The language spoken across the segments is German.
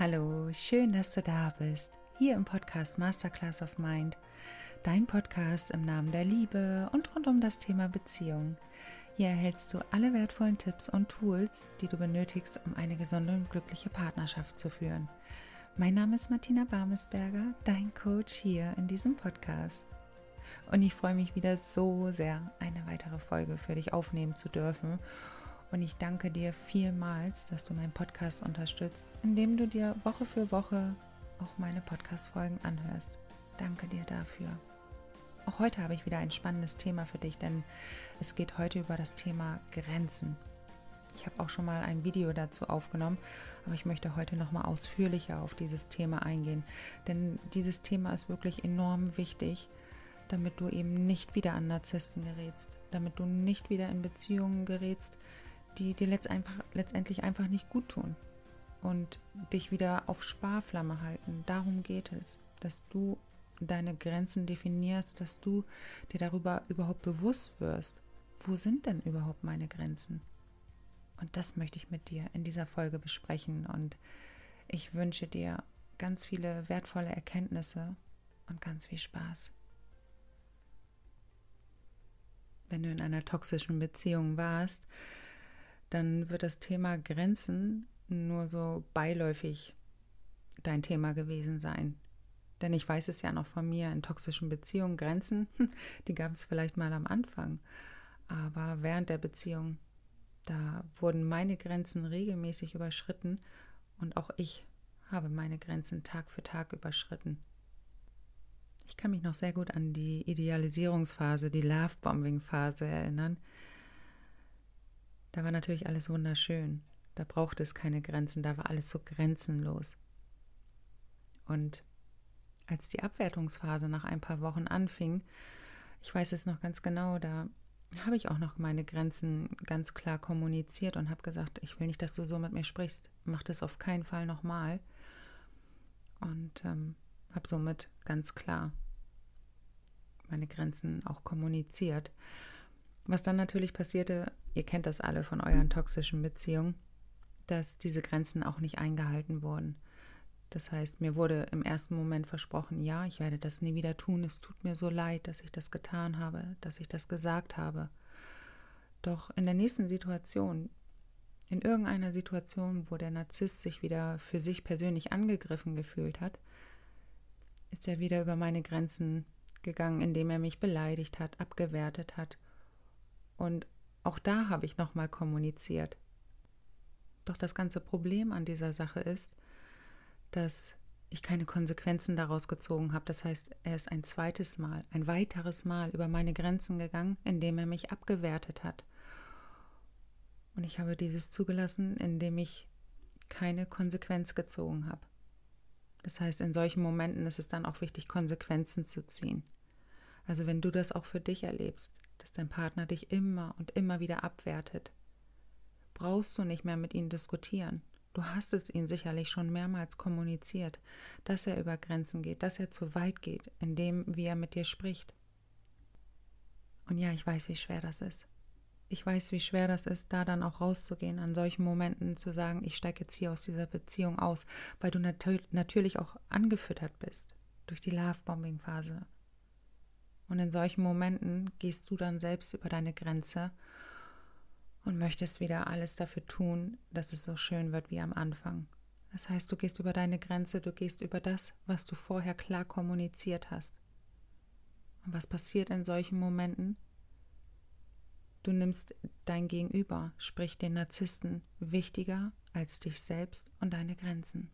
Hallo, schön, dass du da bist. Hier im Podcast Masterclass of Mind. Dein Podcast im Namen der Liebe und rund um das Thema Beziehung. Hier erhältst du alle wertvollen Tipps und Tools, die du benötigst, um eine gesunde und glückliche Partnerschaft zu führen. Mein Name ist Martina Barmesberger, dein Coach hier in diesem Podcast. Und ich freue mich wieder so sehr, eine weitere Folge für dich aufnehmen zu dürfen und ich danke dir vielmals, dass du meinen Podcast unterstützt, indem du dir Woche für Woche auch meine Podcast-Folgen anhörst. Danke dir dafür. Auch heute habe ich wieder ein spannendes Thema für dich, denn es geht heute über das Thema Grenzen. Ich habe auch schon mal ein Video dazu aufgenommen, aber ich möchte heute noch mal ausführlicher auf dieses Thema eingehen, denn dieses Thema ist wirklich enorm wichtig, damit du eben nicht wieder an Narzissten gerätst, damit du nicht wieder in Beziehungen gerätst, die dir letztendlich einfach nicht gut tun und dich wieder auf Sparflamme halten. Darum geht es, dass du deine Grenzen definierst, dass du dir darüber überhaupt bewusst wirst. Wo sind denn überhaupt meine Grenzen? Und das möchte ich mit dir in dieser Folge besprechen und ich wünsche dir ganz viele wertvolle Erkenntnisse und ganz viel Spaß. Wenn du in einer toxischen Beziehung warst, dann wird das Thema Grenzen nur so beiläufig dein Thema gewesen sein. Denn ich weiß es ja noch von mir in toxischen Beziehungen, Grenzen, die gab es vielleicht mal am Anfang. Aber während der Beziehung, da wurden meine Grenzen regelmäßig überschritten und auch ich habe meine Grenzen Tag für Tag überschritten. Ich kann mich noch sehr gut an die Idealisierungsphase, die Love-Bombing-Phase erinnern, da war natürlich alles wunderschön. Da brauchte es keine Grenzen, da war alles so grenzenlos. Und als die Abwertungsphase nach ein paar Wochen anfing, ich weiß es noch ganz genau, da habe ich auch noch meine Grenzen ganz klar kommuniziert und habe gesagt, ich will nicht, dass du so mit mir sprichst. Mach das auf keinen Fall nochmal. Und ähm, habe somit ganz klar meine Grenzen auch kommuniziert. Was dann natürlich passierte, ihr kennt das alle von euren toxischen Beziehungen, dass diese Grenzen auch nicht eingehalten wurden. Das heißt, mir wurde im ersten Moment versprochen, ja, ich werde das nie wieder tun. Es tut mir so leid, dass ich das getan habe, dass ich das gesagt habe. Doch in der nächsten Situation, in irgendeiner Situation, wo der Narzisst sich wieder für sich persönlich angegriffen gefühlt hat, ist er wieder über meine Grenzen gegangen, indem er mich beleidigt hat, abgewertet hat und auch da habe ich nochmal kommuniziert. Doch das ganze Problem an dieser Sache ist, dass ich keine Konsequenzen daraus gezogen habe. Das heißt, er ist ein zweites Mal, ein weiteres Mal über meine Grenzen gegangen, indem er mich abgewertet hat. Und ich habe dieses zugelassen, indem ich keine Konsequenz gezogen habe. Das heißt, in solchen Momenten ist es dann auch wichtig, Konsequenzen zu ziehen. Also wenn du das auch für dich erlebst, dass dein Partner dich immer und immer wieder abwertet, brauchst du nicht mehr mit ihm diskutieren. Du hast es ihm sicherlich schon mehrmals kommuniziert, dass er über Grenzen geht, dass er zu weit geht, in dem, wie er mit dir spricht. Und ja, ich weiß, wie schwer das ist. Ich weiß, wie schwer das ist, da dann auch rauszugehen, an solchen Momenten zu sagen, ich steige jetzt hier aus dieser Beziehung aus, weil du nat natürlich auch angefüttert bist durch die Love-Bombing-Phase, und in solchen Momenten gehst du dann selbst über deine Grenze und möchtest wieder alles dafür tun, dass es so schön wird wie am Anfang. Das heißt, du gehst über deine Grenze, du gehst über das, was du vorher klar kommuniziert hast. Und was passiert in solchen Momenten? Du nimmst dein Gegenüber, sprich den Narzissten, wichtiger als dich selbst und deine Grenzen.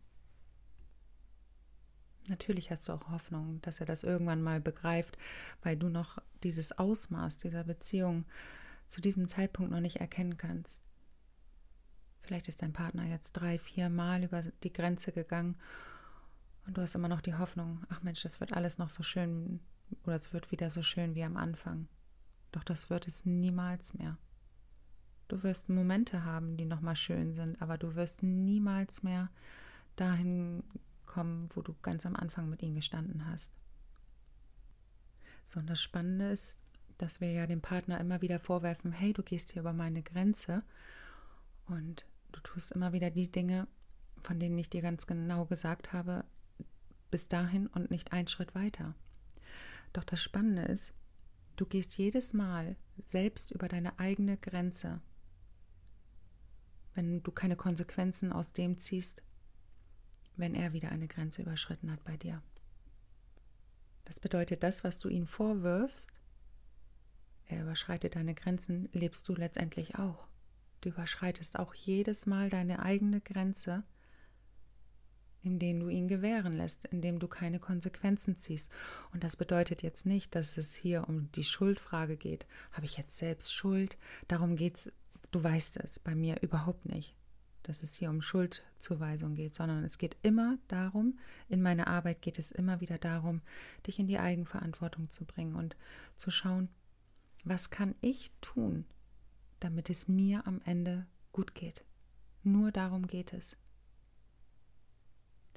Natürlich hast du auch Hoffnung, dass er das irgendwann mal begreift, weil du noch dieses Ausmaß dieser Beziehung zu diesem Zeitpunkt noch nicht erkennen kannst. Vielleicht ist dein Partner jetzt drei, vier Mal über die Grenze gegangen und du hast immer noch die Hoffnung, ach Mensch, das wird alles noch so schön oder es wird wieder so schön wie am Anfang. Doch das wird es niemals mehr. Du wirst Momente haben, die nochmal schön sind, aber du wirst niemals mehr dahin kommen, wo du ganz am Anfang mit ihnen gestanden hast. So, und das Spannende ist, dass wir ja dem Partner immer wieder vorwerfen, hey, du gehst hier über meine Grenze und du tust immer wieder die Dinge, von denen ich dir ganz genau gesagt habe, bis dahin und nicht einen Schritt weiter. Doch das Spannende ist, du gehst jedes Mal selbst über deine eigene Grenze, wenn du keine Konsequenzen aus dem ziehst, wenn er wieder eine Grenze überschritten hat bei dir. Das bedeutet, das, was du ihm vorwirfst, er überschreitet deine Grenzen, lebst du letztendlich auch. Du überschreitest auch jedes Mal deine eigene Grenze, indem du ihn gewähren lässt, indem du keine Konsequenzen ziehst. Und das bedeutet jetzt nicht, dass es hier um die Schuldfrage geht. Habe ich jetzt selbst Schuld? Darum geht es, du weißt es, bei mir überhaupt nicht, dass es hier um Schuldzuweisung geht, sondern es geht immer darum, in meiner Arbeit geht es immer wieder darum, dich in die Eigenverantwortung zu bringen und zu schauen, was kann ich tun, damit es mir am Ende gut geht. Nur darum geht es.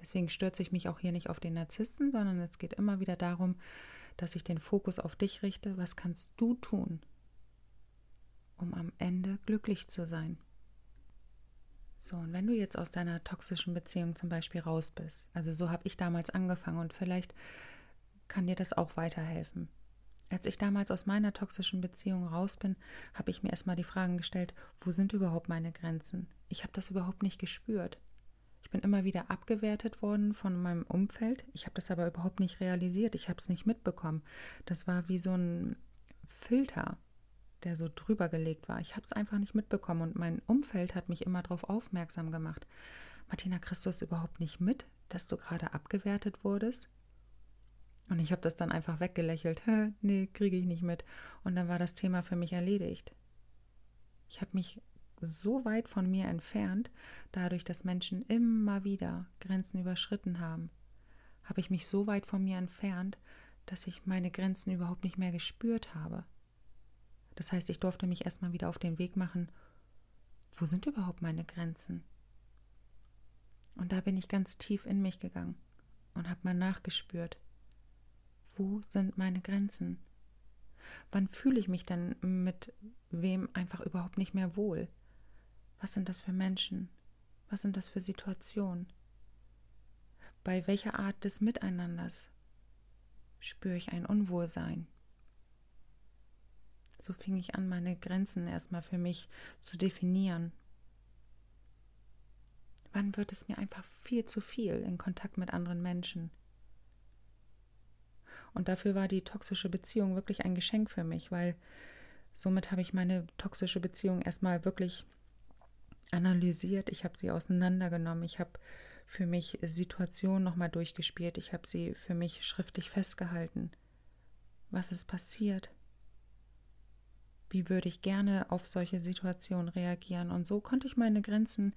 Deswegen stürze ich mich auch hier nicht auf den Narzissten, sondern es geht immer wieder darum, dass ich den Fokus auf dich richte. Was kannst du tun, um am Ende glücklich zu sein? So, und wenn du jetzt aus deiner toxischen Beziehung zum Beispiel raus bist, also so habe ich damals angefangen und vielleicht kann dir das auch weiterhelfen. Als ich damals aus meiner toxischen Beziehung raus bin, habe ich mir erstmal die Fragen gestellt, wo sind überhaupt meine Grenzen? Ich habe das überhaupt nicht gespürt. Ich bin immer wieder abgewertet worden von meinem Umfeld. Ich habe das aber überhaupt nicht realisiert. Ich habe es nicht mitbekommen. Das war wie so ein Filter, der so drüber gelegt war. Ich habe es einfach nicht mitbekommen und mein Umfeld hat mich immer darauf aufmerksam gemacht. Martina, kriegst du es überhaupt nicht mit, dass du gerade abgewertet wurdest? Und ich habe das dann einfach weggelächelt. nee, kriege ich nicht mit. Und dann war das Thema für mich erledigt. Ich habe mich so weit von mir entfernt, dadurch, dass Menschen immer wieder Grenzen überschritten haben, habe ich mich so weit von mir entfernt, dass ich meine Grenzen überhaupt nicht mehr gespürt habe. Das heißt, ich durfte mich erstmal wieder auf den Weg machen, wo sind überhaupt meine Grenzen? Und da bin ich ganz tief in mich gegangen und habe mal nachgespürt, wo sind meine Grenzen? Wann fühle ich mich denn mit wem einfach überhaupt nicht mehr wohl? Was sind das für Menschen? Was sind das für Situationen? Bei welcher Art des Miteinanders spüre ich ein Unwohlsein? So fing ich an, meine Grenzen erstmal für mich zu definieren. Wann wird es mir einfach viel zu viel in Kontakt mit anderen Menschen? Und dafür war die toxische Beziehung wirklich ein Geschenk für mich, weil somit habe ich meine toxische Beziehung erstmal wirklich analysiert, ich habe sie auseinandergenommen, ich habe für mich Situationen nochmal durchgespielt, ich habe sie für mich schriftlich festgehalten. Was ist passiert? Wie würde ich gerne auf solche Situationen reagieren? Und so konnte ich meine Grenzen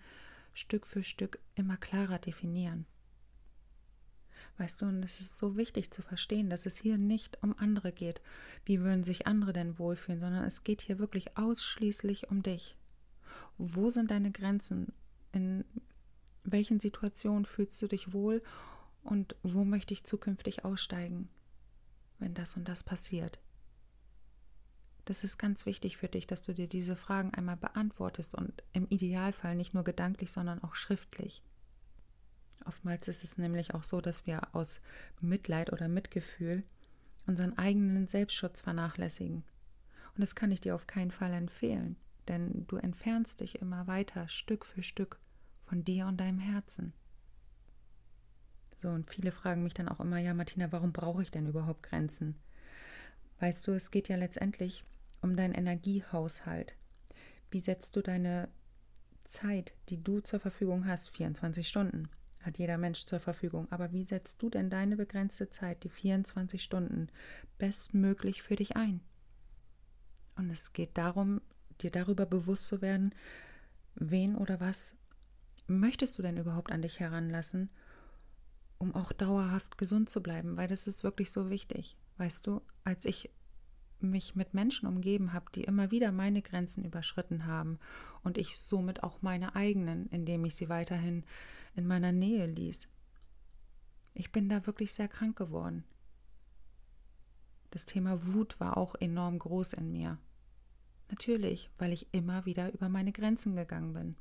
Stück für Stück immer klarer definieren. Weißt du, und es ist so wichtig zu verstehen, dass es hier nicht um andere geht. Wie würden sich andere denn wohlfühlen, sondern es geht hier wirklich ausschließlich um dich. Wo sind deine Grenzen? In welchen Situationen fühlst du dich wohl? Und wo möchte ich zukünftig aussteigen, wenn das und das passiert? Das ist ganz wichtig für dich, dass du dir diese Fragen einmal beantwortest und im Idealfall nicht nur gedanklich, sondern auch schriftlich. Oftmals ist es nämlich auch so, dass wir aus Mitleid oder Mitgefühl unseren eigenen Selbstschutz vernachlässigen. Und das kann ich dir auf keinen Fall empfehlen, denn du entfernst dich immer weiter, Stück für Stück, von dir und deinem Herzen. So, und viele fragen mich dann auch immer, ja, Martina, warum brauche ich denn überhaupt Grenzen? Weißt du, es geht ja letztendlich um deinen Energiehaushalt. Wie setzt du deine Zeit, die du zur Verfügung hast, 24 Stunden? hat jeder Mensch zur Verfügung. Aber wie setzt du denn deine begrenzte Zeit, die 24 Stunden, bestmöglich für dich ein? Und es geht darum, dir darüber bewusst zu werden, wen oder was möchtest du denn überhaupt an dich heranlassen, um auch dauerhaft gesund zu bleiben, weil das ist wirklich so wichtig. Weißt du, als ich mich mit Menschen umgeben habe, die immer wieder meine Grenzen überschritten haben und ich somit auch meine eigenen, indem ich sie weiterhin in meiner Nähe ließ. Ich bin da wirklich sehr krank geworden. Das Thema Wut war auch enorm groß in mir. Natürlich, weil ich immer wieder über meine Grenzen gegangen bin.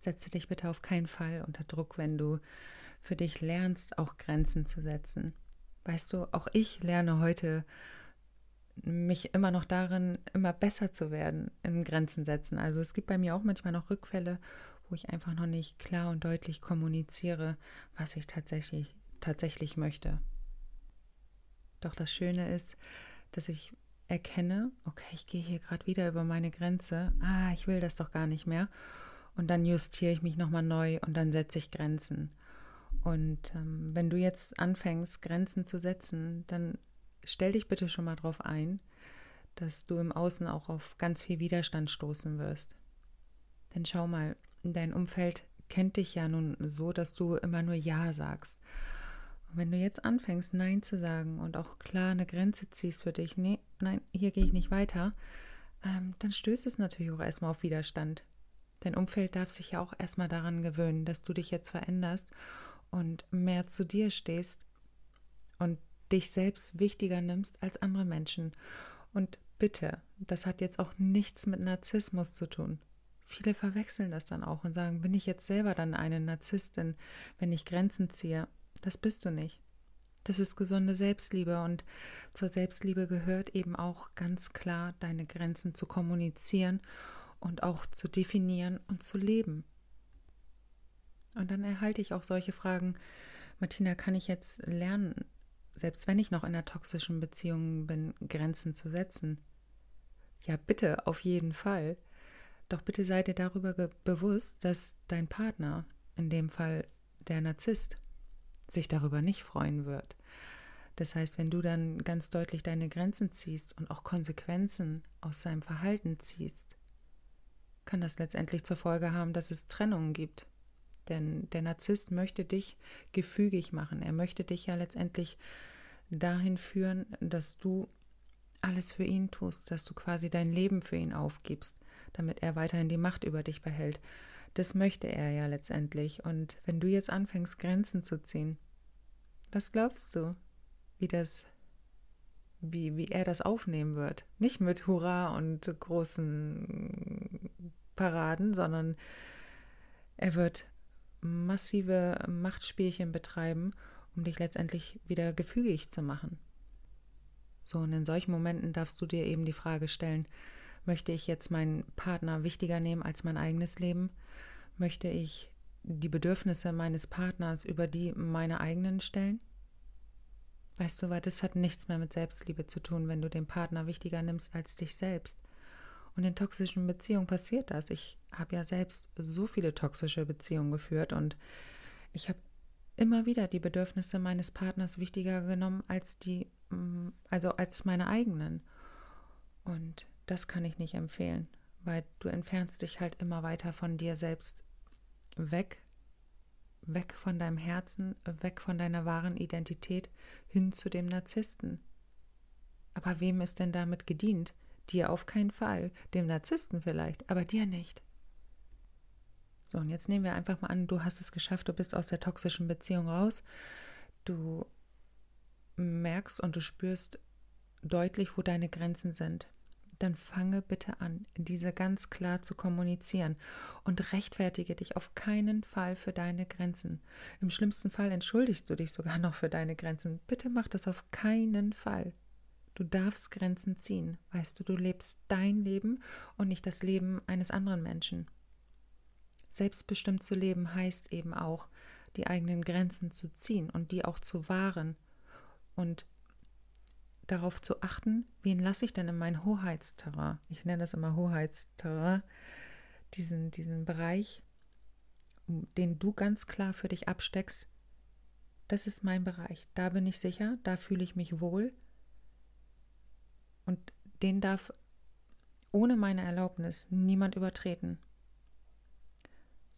Setze dich bitte auf keinen Fall unter Druck, wenn du für dich lernst, auch Grenzen zu setzen. Weißt du, auch ich lerne heute mich immer noch darin, immer besser zu werden in Grenzen setzen. Also es gibt bei mir auch manchmal noch Rückfälle, wo ich einfach noch nicht klar und deutlich kommuniziere, was ich tatsächlich, tatsächlich möchte. Doch das Schöne ist, dass ich erkenne, okay, ich gehe hier gerade wieder über meine Grenze. Ah, ich will das doch gar nicht mehr. Und dann justiere ich mich nochmal neu und dann setze ich Grenzen. Und ähm, wenn du jetzt anfängst, Grenzen zu setzen, dann stell dich bitte schon mal darauf ein, dass du im Außen auch auf ganz viel Widerstand stoßen wirst. Denn schau mal, dein Umfeld kennt dich ja nun so, dass du immer nur Ja sagst. Und wenn du jetzt anfängst, Nein zu sagen und auch klar eine Grenze ziehst für dich, nee, nein, hier gehe ich nicht weiter, ähm, dann stößt es natürlich auch erstmal auf Widerstand. Dein Umfeld darf sich ja auch erstmal daran gewöhnen, dass du dich jetzt veränderst und mehr zu dir stehst und dich selbst wichtiger nimmst als andere Menschen. Und bitte, das hat jetzt auch nichts mit Narzissmus zu tun. Viele verwechseln das dann auch und sagen, bin ich jetzt selber dann eine Narzisstin, wenn ich Grenzen ziehe? Das bist du nicht. Das ist gesunde Selbstliebe und zur Selbstliebe gehört eben auch ganz klar, deine Grenzen zu kommunizieren und auch zu definieren und zu leben. Und dann erhalte ich auch solche Fragen, Martina, kann ich jetzt lernen, selbst wenn ich noch in einer toxischen Beziehung bin, Grenzen zu setzen? Ja, bitte, auf jeden Fall. Doch bitte sei dir darüber bewusst, dass dein Partner, in dem Fall der Narzisst, sich darüber nicht freuen wird. Das heißt, wenn du dann ganz deutlich deine Grenzen ziehst und auch Konsequenzen aus seinem Verhalten ziehst, kann das letztendlich zur Folge haben, dass es Trennungen gibt. Denn der Narzisst möchte dich gefügig machen. Er möchte dich ja letztendlich dahin führen, dass du alles für ihn tust, dass du quasi dein Leben für ihn aufgibst, damit er weiterhin die Macht über dich behält. Das möchte er ja letztendlich. Und wenn du jetzt anfängst, Grenzen zu ziehen, was glaubst du, wie das, wie, wie er das aufnehmen wird? Nicht mit Hurra und großen Paraden, sondern er wird massive Machtspielchen betreiben, um dich letztendlich wieder gefügig zu machen. So, und in solchen Momenten darfst du dir eben die Frage stellen, möchte ich jetzt meinen Partner wichtiger nehmen als mein eigenes Leben? Möchte ich die Bedürfnisse meines Partners über die meiner eigenen stellen? Weißt du, weil das hat nichts mehr mit Selbstliebe zu tun, wenn du den Partner wichtiger nimmst als dich selbst. Und in toxischen Beziehungen passiert das. Ich habe ja selbst so viele toxische Beziehungen geführt und ich habe immer wieder die Bedürfnisse meines Partners wichtiger genommen als die, mm, also als meine eigenen. Und das kann ich nicht empfehlen, weil du entfernst dich halt immer weiter von dir selbst weg, weg von deinem Herzen, weg von deiner wahren Identität hin zu dem Narzissten. Aber wem ist denn damit gedient? Dir auf keinen Fall, dem Narzissten vielleicht, aber dir nicht. So, und jetzt nehmen wir einfach mal an, du hast es geschafft, du bist aus der toxischen Beziehung raus. Du merkst und du spürst deutlich, wo deine Grenzen sind. Dann fange bitte an, diese ganz klar zu kommunizieren und rechtfertige dich auf keinen Fall für deine Grenzen. Im schlimmsten Fall entschuldigst du dich sogar noch für deine Grenzen. Bitte mach das auf keinen Fall. Du darfst Grenzen ziehen. Weißt du, du lebst dein Leben und nicht das Leben eines anderen Menschen. Selbstbestimmt zu leben heißt eben auch, die eigenen Grenzen zu ziehen und die auch zu wahren und darauf zu achten, wen lasse ich denn in mein Hoheitsterrain? Ich nenne das immer Hoheitsterrain, diesen, diesen Bereich, den du ganz klar für dich absteckst. Das ist mein Bereich. Da bin ich sicher, da fühle ich mich wohl und den darf ohne meine Erlaubnis niemand übertreten.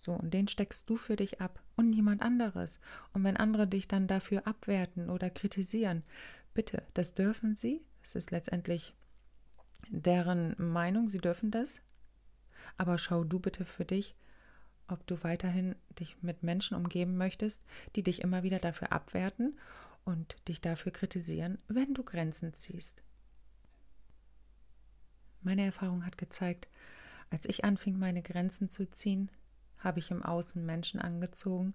So, und den steckst du für dich ab und niemand anderes. Und wenn andere dich dann dafür abwerten oder kritisieren, bitte, das dürfen sie. Es ist letztendlich deren Meinung, sie dürfen das. Aber schau du bitte für dich, ob du weiterhin dich mit Menschen umgeben möchtest, die dich immer wieder dafür abwerten und dich dafür kritisieren, wenn du Grenzen ziehst. Meine Erfahrung hat gezeigt, als ich anfing, meine Grenzen zu ziehen, habe ich im Außen Menschen angezogen,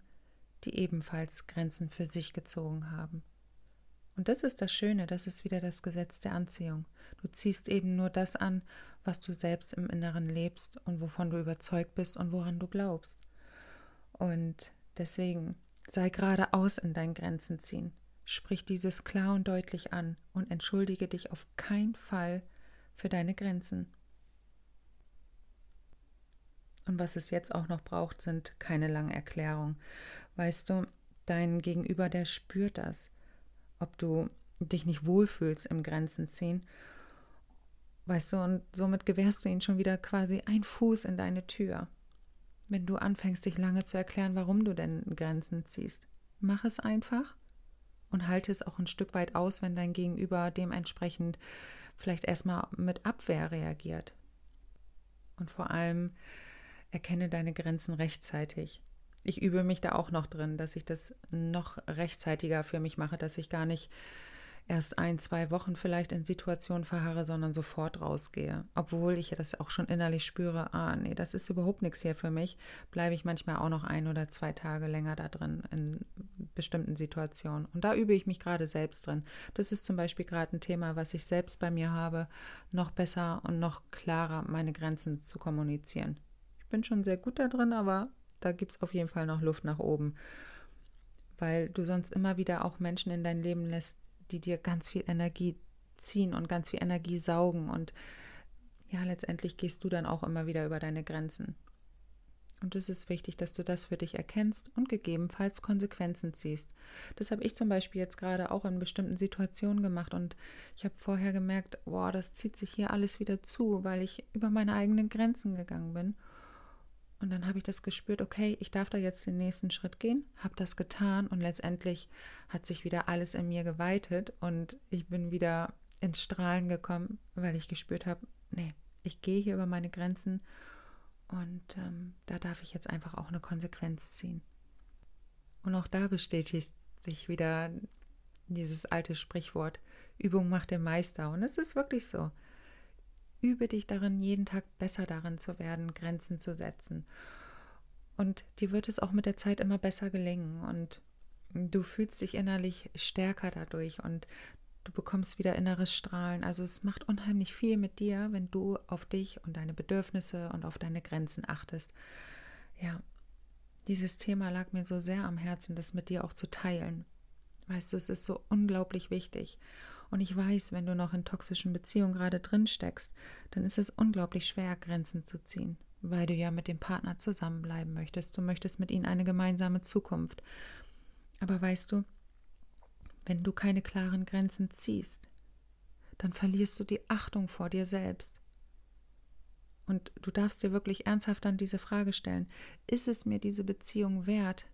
die ebenfalls Grenzen für sich gezogen haben. Und das ist das Schöne, das ist wieder das Gesetz der Anziehung. Du ziehst eben nur das an, was du selbst im Inneren lebst und wovon du überzeugt bist und woran du glaubst. Und deswegen sei geradeaus in deinen Grenzen ziehen. Sprich dieses klar und deutlich an und entschuldige dich auf keinen Fall für deine Grenzen. Und was es jetzt auch noch braucht, sind keine langen Erklärungen. Weißt du, dein Gegenüber, der spürt das. Ob du dich nicht wohlfühlst im Grenzen ziehen. Weißt du, und somit gewährst du ihnen schon wieder quasi ein Fuß in deine Tür. Wenn du anfängst, dich lange zu erklären, warum du denn Grenzen ziehst. Mach es einfach und halte es auch ein Stück weit aus, wenn dein Gegenüber dementsprechend vielleicht erstmal mit Abwehr reagiert. Und vor allem erkenne deine Grenzen rechtzeitig. Ich übe mich da auch noch drin, dass ich das noch rechtzeitiger für mich mache, dass ich gar nicht erst ein, zwei Wochen vielleicht in Situationen verharre, sondern sofort rausgehe. Obwohl ich ja das auch schon innerlich spüre, ah, nee, das ist überhaupt nichts hier für mich, bleibe ich manchmal auch noch ein oder zwei Tage länger da drin in bestimmten Situationen. Und da übe ich mich gerade selbst drin. Das ist zum Beispiel gerade ein Thema, was ich selbst bei mir habe, noch besser und noch klarer meine Grenzen zu kommunizieren. Ich bin schon sehr gut da drin, aber da gibt es auf jeden Fall noch Luft nach oben. Weil du sonst immer wieder auch Menschen in dein Leben lässt, die dir ganz viel Energie ziehen und ganz viel Energie saugen. Und ja, letztendlich gehst du dann auch immer wieder über deine Grenzen. Und es ist wichtig, dass du das für dich erkennst und gegebenenfalls Konsequenzen ziehst. Das habe ich zum Beispiel jetzt gerade auch in bestimmten Situationen gemacht und ich habe vorher gemerkt, boah, das zieht sich hier alles wieder zu, weil ich über meine eigenen Grenzen gegangen bin. Und dann habe ich das gespürt, okay, ich darf da jetzt den nächsten Schritt gehen, habe das getan und letztendlich hat sich wieder alles in mir geweitet und ich bin wieder ins Strahlen gekommen, weil ich gespürt habe, nee, ich gehe hier über meine Grenzen und ähm, da darf ich jetzt einfach auch eine Konsequenz ziehen. Und auch da bestätigt sich wieder dieses alte Sprichwort, Übung macht den Meister. Und es ist wirklich so. Übe dich darin, jeden Tag besser darin zu werden, Grenzen zu setzen. Und dir wird es auch mit der Zeit immer besser gelingen und du fühlst dich innerlich stärker dadurch und du bekommst wieder inneres Strahlen. Also es macht unheimlich viel mit dir, wenn du auf dich und deine Bedürfnisse und auf deine Grenzen achtest. Ja, dieses Thema lag mir so sehr am Herzen, das mit dir auch zu teilen. Weißt du, es ist so unglaublich wichtig. Und ich weiß, wenn du noch in toxischen Beziehungen gerade drin steckst, dann ist es unglaublich schwer, Grenzen zu ziehen, weil du ja mit dem Partner zusammenbleiben möchtest. Du möchtest mit ihm eine gemeinsame Zukunft. Aber weißt du, wenn du keine klaren Grenzen ziehst, dann verlierst du die Achtung vor dir selbst. Und du darfst dir wirklich ernsthaft dann diese Frage stellen, ist es mir diese Beziehung wert,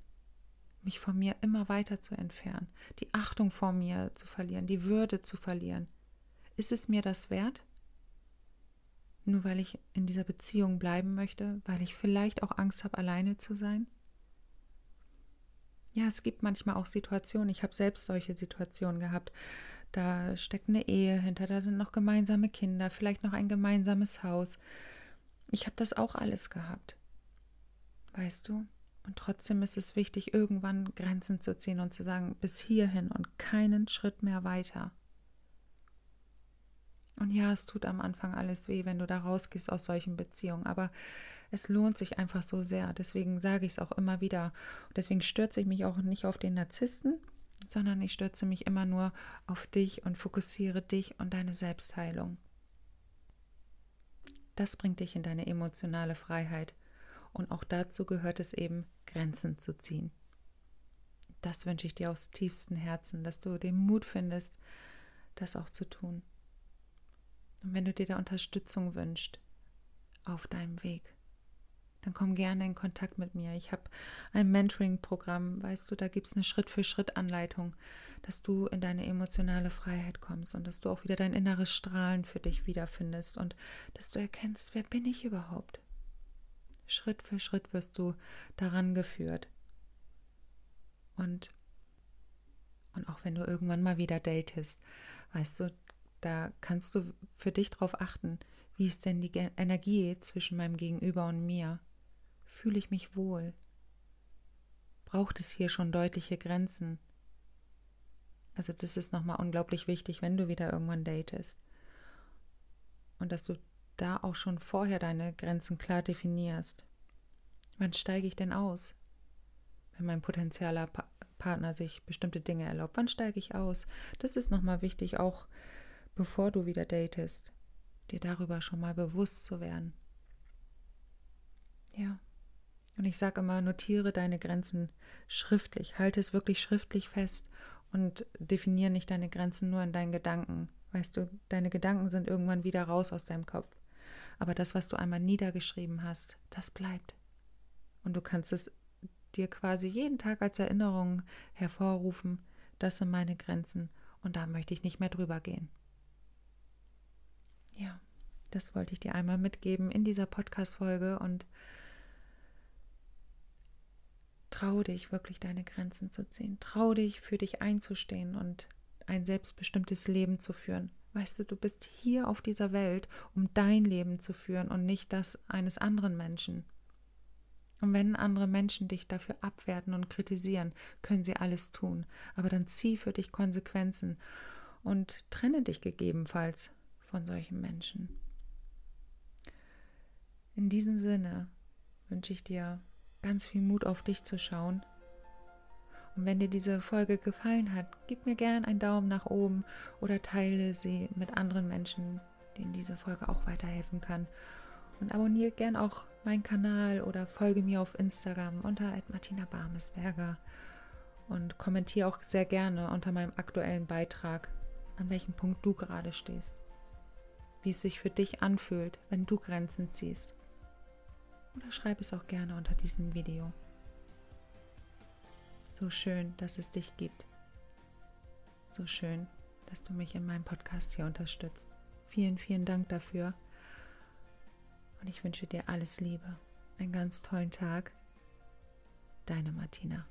mich von mir immer weiter zu entfernen, die Achtung vor mir zu verlieren, die Würde zu verlieren. Ist es mir das wert? Nur weil ich in dieser Beziehung bleiben möchte, weil ich vielleicht auch Angst habe, alleine zu sein? Ja, es gibt manchmal auch Situationen, ich habe selbst solche Situationen gehabt, da steckt eine Ehe hinter, da sind noch gemeinsame Kinder, vielleicht noch ein gemeinsames Haus. Ich habe das auch alles gehabt. Weißt du? Und trotzdem ist es wichtig, irgendwann Grenzen zu ziehen und zu sagen, bis hierhin und keinen Schritt mehr weiter. Und ja, es tut am Anfang alles weh, wenn du da rausgehst aus solchen Beziehungen, aber es lohnt sich einfach so sehr. Deswegen sage ich es auch immer wieder. deswegen stürze ich mich auch nicht auf den Narzissten, sondern ich stürze mich immer nur auf dich und fokussiere dich und deine Selbstheilung. Das bringt dich in deine emotionale Freiheit. Und auch dazu gehört es eben, Grenzen zu ziehen. Das wünsche ich dir aus tiefstem Herzen, dass du den Mut findest, das auch zu tun. Und wenn du dir da Unterstützung wünschst auf deinem Weg, dann komm gerne in Kontakt mit mir. Ich habe ein Mentoring-Programm, weißt du, da gibt es eine Schritt-für-Schritt-Anleitung, dass du in deine emotionale Freiheit kommst und dass du auch wieder dein inneres Strahlen für dich wiederfindest und dass du erkennst, wer bin ich überhaupt? Schritt für Schritt wirst du daran geführt. Und, und auch wenn du irgendwann mal wieder datest, weißt du, da kannst du für dich darauf achten, wie ist denn die Energie zwischen meinem Gegenüber und mir? Fühle ich mich wohl? Braucht es hier schon deutliche Grenzen? Also das ist nochmal unglaublich wichtig, wenn du wieder irgendwann datest. Und dass du da auch schon vorher deine Grenzen klar definierst. Wann steige ich denn aus? Wenn mein potenzieller pa Partner sich bestimmte Dinge erlaubt, wann steige ich aus? Das ist nochmal wichtig, auch bevor du wieder datest, dir darüber schon mal bewusst zu werden. Ja. Und ich sage immer, notiere deine Grenzen schriftlich, halte es wirklich schriftlich fest und definiere nicht deine Grenzen nur in deinen Gedanken. Weißt du, deine Gedanken sind irgendwann wieder raus aus deinem Kopf. Aber das, was du einmal niedergeschrieben hast, das bleibt. Und du kannst es dir quasi jeden Tag als Erinnerung hervorrufen, das sind meine Grenzen und da möchte ich nicht mehr drüber gehen. Ja, das wollte ich dir einmal mitgeben in dieser Podcast-Folge und trau dich wirklich deine Grenzen zu ziehen. Trau dich für dich einzustehen und ein selbstbestimmtes Leben zu führen. Weißt du, du bist hier auf dieser Welt, um dein Leben zu führen und nicht das eines anderen Menschen. Und wenn andere Menschen dich dafür abwerten und kritisieren, können sie alles tun. Aber dann zieh für dich Konsequenzen und trenne dich gegebenenfalls von solchen Menschen. In diesem Sinne wünsche ich dir ganz viel Mut auf dich zu schauen. Und wenn dir diese Folge gefallen hat, gib mir gern einen Daumen nach oben oder teile sie mit anderen Menschen, denen diese Folge auch weiterhelfen kann. Und abonniere gern auch meinen Kanal oder folge mir auf Instagram unter Martina Barmesberger und kommentiere auch sehr gerne unter meinem aktuellen Beitrag, an welchem Punkt du gerade stehst, wie es sich für dich anfühlt, wenn du Grenzen ziehst. Oder schreib es auch gerne unter diesem Video. So schön, dass es dich gibt. So schön, dass du mich in meinem Podcast hier unterstützt. Vielen, vielen Dank dafür und ich wünsche dir alles Liebe. Einen ganz tollen Tag. Deine Martina.